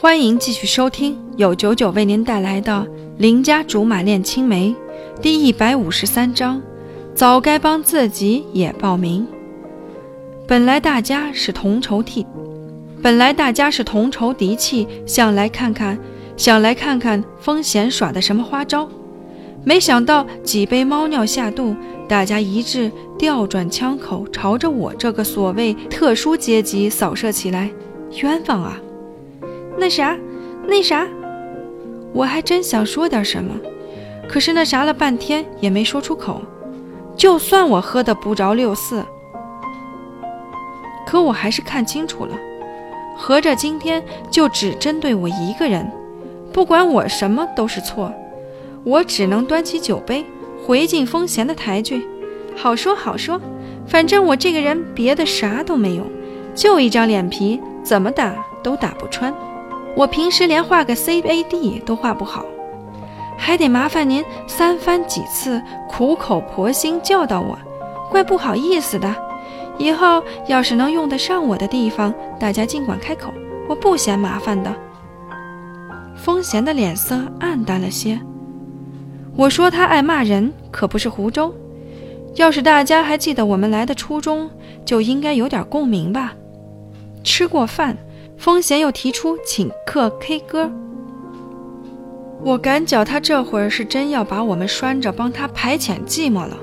欢迎继续收听由九九为您带来的《邻家竹马恋青梅》第一百五十三章：早该帮自己也报名。本来大家是同仇敌，本来大家是同仇敌气，想来看看，想来看看风贤耍的什么花招。没想到几杯猫尿下肚，大家一致调转枪口，朝着我这个所谓特殊阶级扫射起来。冤枉啊！那啥，那啥，我还真想说点什么，可是那啥了半天也没说出口。就算我喝的不着六四，可我还是看清楚了，合着今天就只针对我一个人，不管我什么都是错。我只能端起酒杯回敬风贤的抬举。好说好说，反正我这个人别的啥都没有，就一张脸皮，怎么打都打不穿。我平时连画个 C A D 都画不好，还得麻烦您三番几次苦口婆心教导我，怪不好意思的。以后要是能用得上我的地方，大家尽管开口，我不嫌麻烦的。风贤的脸色暗淡了些。我说他爱骂人，可不是胡诌。要是大家还记得我们来的初衷，就应该有点共鸣吧。吃过饭。风贤又提出请客 K 歌，我感觉他这会儿是真要把我们拴着帮他排遣寂寞了。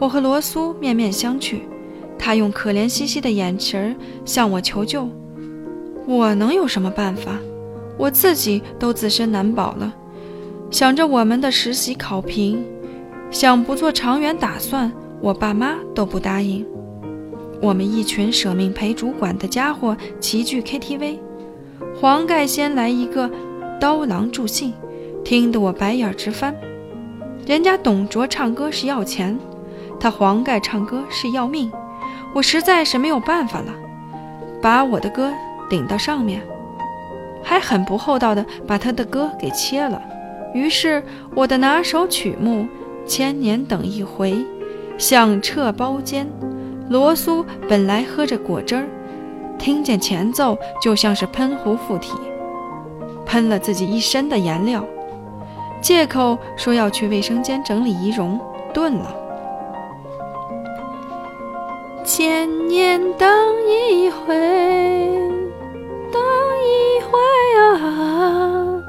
我和罗苏面面相觑，他用可怜兮兮的眼神儿向我求救，我能有什么办法？我自己都自身难保了。想着我们的实习考评，想不做长远打算，我爸妈都不答应。我们一群舍命陪主管的家伙齐聚 KTV，黄盖先来一个刀郎助兴，听得我白眼直翻。人家董卓唱歌是要钱，他黄盖唱歌是要命，我实在是没有办法了，把我的歌顶到上面，还很不厚道的把他的歌给切了。于是我的拿手曲目《千年等一回》响彻包间。罗苏本来喝着果汁儿，听见前奏就像是喷壶附体，喷了自己一身的颜料，借口说要去卫生间整理仪容，顿了。千年等一回，等一回啊！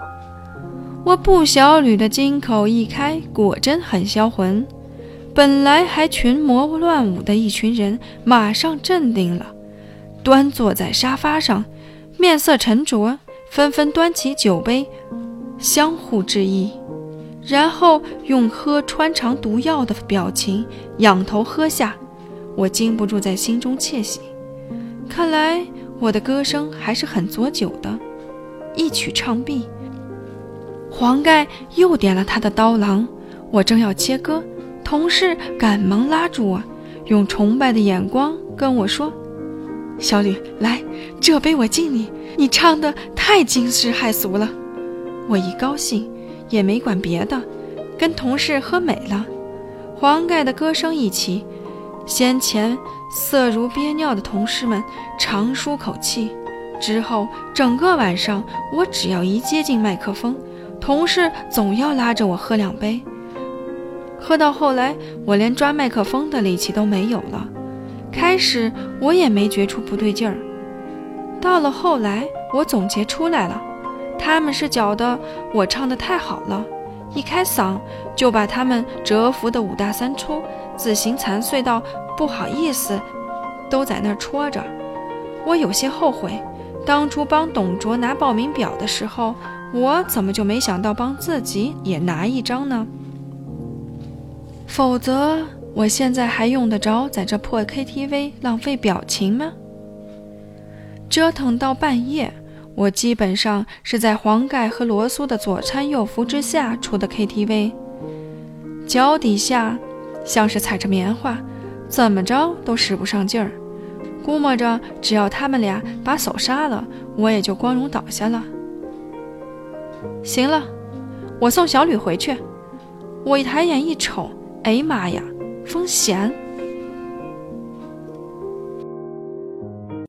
我不小吕的金口一开，果真很销魂。本来还群魔乱舞的一群人，马上镇定了，端坐在沙发上，面色沉着，纷纷端起酒杯，相互致意，然后用喝穿肠毒药的表情仰头喝下。我禁不住在心中窃喜，看来我的歌声还是很佐酒的。一曲唱毕，黄盖又点了他的刀郎，我正要切歌。同事赶忙拉住我，用崇拜的眼光跟我说：“小吕，来，这杯我敬你。你唱的太惊世骇俗了。”我一高兴，也没管别的，跟同事喝美了。黄盖的歌声一起，先前色如憋尿的同事们长舒口气。之后整个晚上，我只要一接近麦克风，同事总要拉着我喝两杯。喝到后来，我连抓麦克风的力气都没有了。开始我也没觉出不对劲儿，到了后来，我总结出来了，他们是觉得我唱的太好了，一开嗓就把他们蛰伏的五大三粗、自行残碎到不好意思，都在那儿戳着。我有些后悔，当初帮董卓拿报名表的时候，我怎么就没想到帮自己也拿一张呢？否则，我现在还用得着在这破 KTV 浪费表情吗？折腾到半夜，我基本上是在黄盖和罗苏的左搀右扶之下出的 KTV。脚底下像是踩着棉花，怎么着都使不上劲儿。估摸着，只要他们俩把手杀了，我也就光荣倒下了。行了，我送小吕回去。我一抬眼一瞅。哎呀妈呀，风贤！